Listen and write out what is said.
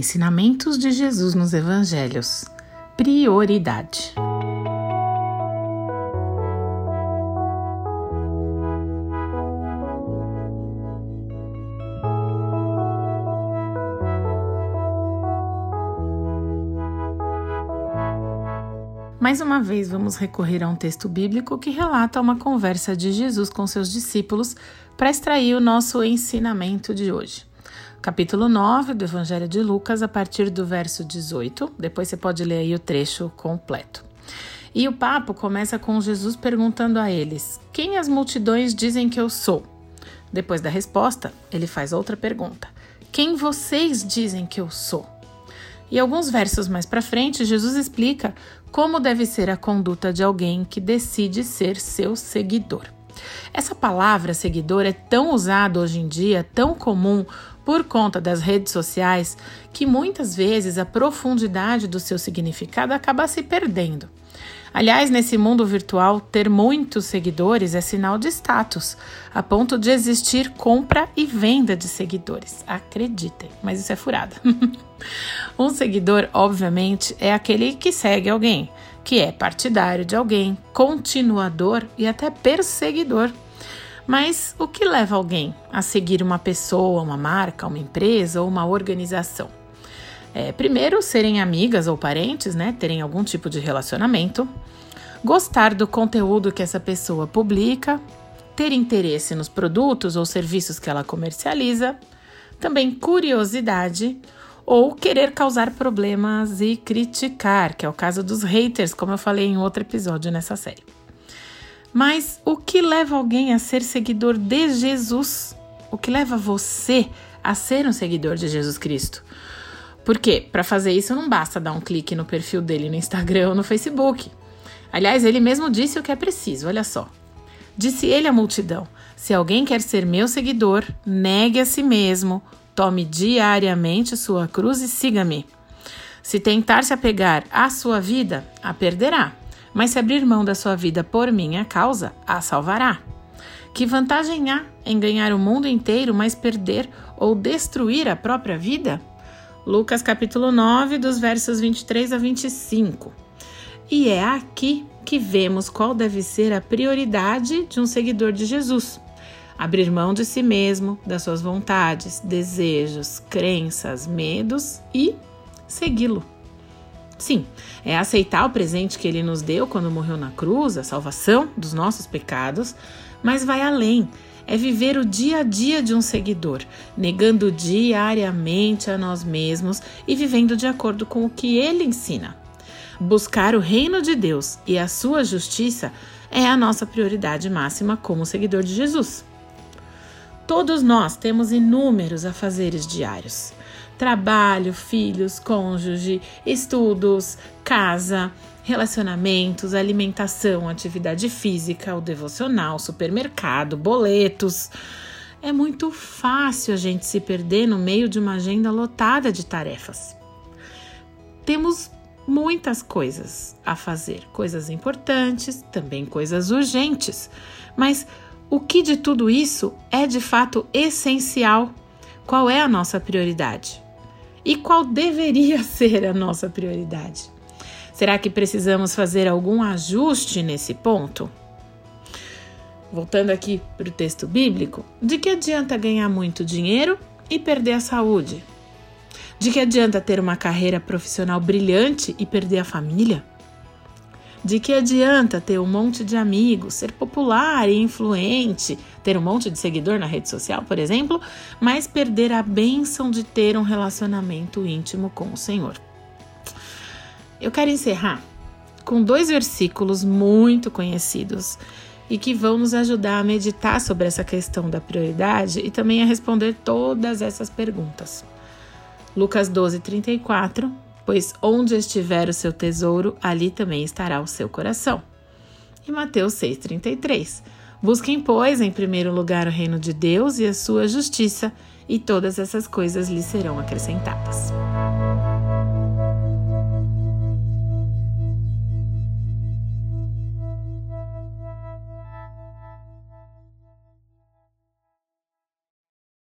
Ensinamentos de Jesus nos Evangelhos. Prioridade. Mais uma vez, vamos recorrer a um texto bíblico que relata uma conversa de Jesus com seus discípulos para extrair o nosso ensinamento de hoje capítulo 9 do Evangelho de Lucas, a partir do verso 18. Depois você pode ler aí o trecho completo. E o papo começa com Jesus perguntando a eles: Quem as multidões dizem que eu sou? Depois da resposta, ele faz outra pergunta: Quem vocês dizem que eu sou? E alguns versos mais para frente, Jesus explica como deve ser a conduta de alguém que decide ser seu seguidor. Essa palavra seguidor é tão usada hoje em dia, tão comum por conta das redes sociais, que muitas vezes a profundidade do seu significado acaba se perdendo. Aliás, nesse mundo virtual, ter muitos seguidores é sinal de status, a ponto de existir compra e venda de seguidores. Acreditem, mas isso é furada. um seguidor, obviamente, é aquele que segue alguém, que é partidário de alguém, continuador e até perseguidor. Mas o que leva alguém a seguir uma pessoa, uma marca, uma empresa ou uma organização? É, primeiro, serem amigas ou parentes, né? Terem algum tipo de relacionamento. Gostar do conteúdo que essa pessoa publica. Ter interesse nos produtos ou serviços que ela comercializa. Também curiosidade ou querer causar problemas e criticar, que é o caso dos haters, como eu falei em outro episódio nessa série. Mas o que leva alguém a ser seguidor de Jesus? O que leva você a ser um seguidor de Jesus Cristo? Porque para fazer isso não basta dar um clique no perfil dele no Instagram ou no Facebook. Aliás, ele mesmo disse o que é preciso, olha só. Disse ele à multidão: Se alguém quer ser meu seguidor, negue a si mesmo, tome diariamente sua cruz e siga-me. Se tentar se apegar à sua vida, a perderá. Mas se abrir mão da sua vida por minha causa, a salvará. Que vantagem há em ganhar o mundo inteiro, mas perder ou destruir a própria vida? Lucas capítulo 9, dos versos 23 a 25. E é aqui que vemos qual deve ser a prioridade de um seguidor de Jesus. Abrir mão de si mesmo, das suas vontades, desejos, crenças, medos e segui-lo. Sim, é aceitar o presente que ele nos deu quando morreu na cruz, a salvação dos nossos pecados, mas vai além. É viver o dia a dia de um seguidor, negando diariamente a nós mesmos e vivendo de acordo com o que ele ensina. Buscar o reino de Deus e a sua justiça é a nossa prioridade máxima como seguidor de Jesus. Todos nós temos inúmeros afazeres diários trabalho, filhos, cônjuge, estudos, casa, relacionamentos, alimentação, atividade física, o devocional, supermercado, boletos. É muito fácil a gente se perder no meio de uma agenda lotada de tarefas. Temos muitas coisas a fazer, coisas importantes, também coisas urgentes. Mas o que de tudo isso é de fato essencial? Qual é a nossa prioridade? E qual deveria ser a nossa prioridade? Será que precisamos fazer algum ajuste nesse ponto? Voltando aqui para o texto bíblico, de que adianta ganhar muito dinheiro e perder a saúde? De que adianta ter uma carreira profissional brilhante e perder a família? De que adianta ter um monte de amigos, ser popular e influente, ter um monte de seguidor na rede social, por exemplo, mas perder a bênção de ter um relacionamento íntimo com o Senhor? Eu quero encerrar com dois versículos muito conhecidos e que vão nos ajudar a meditar sobre essa questão da prioridade e também a responder todas essas perguntas. Lucas 12, 34 pois onde estiver o seu tesouro, ali também estará o seu coração. E Mateus 6,33. Busquem, pois, em primeiro lugar o reino de Deus e a sua justiça, e todas essas coisas lhes serão acrescentadas.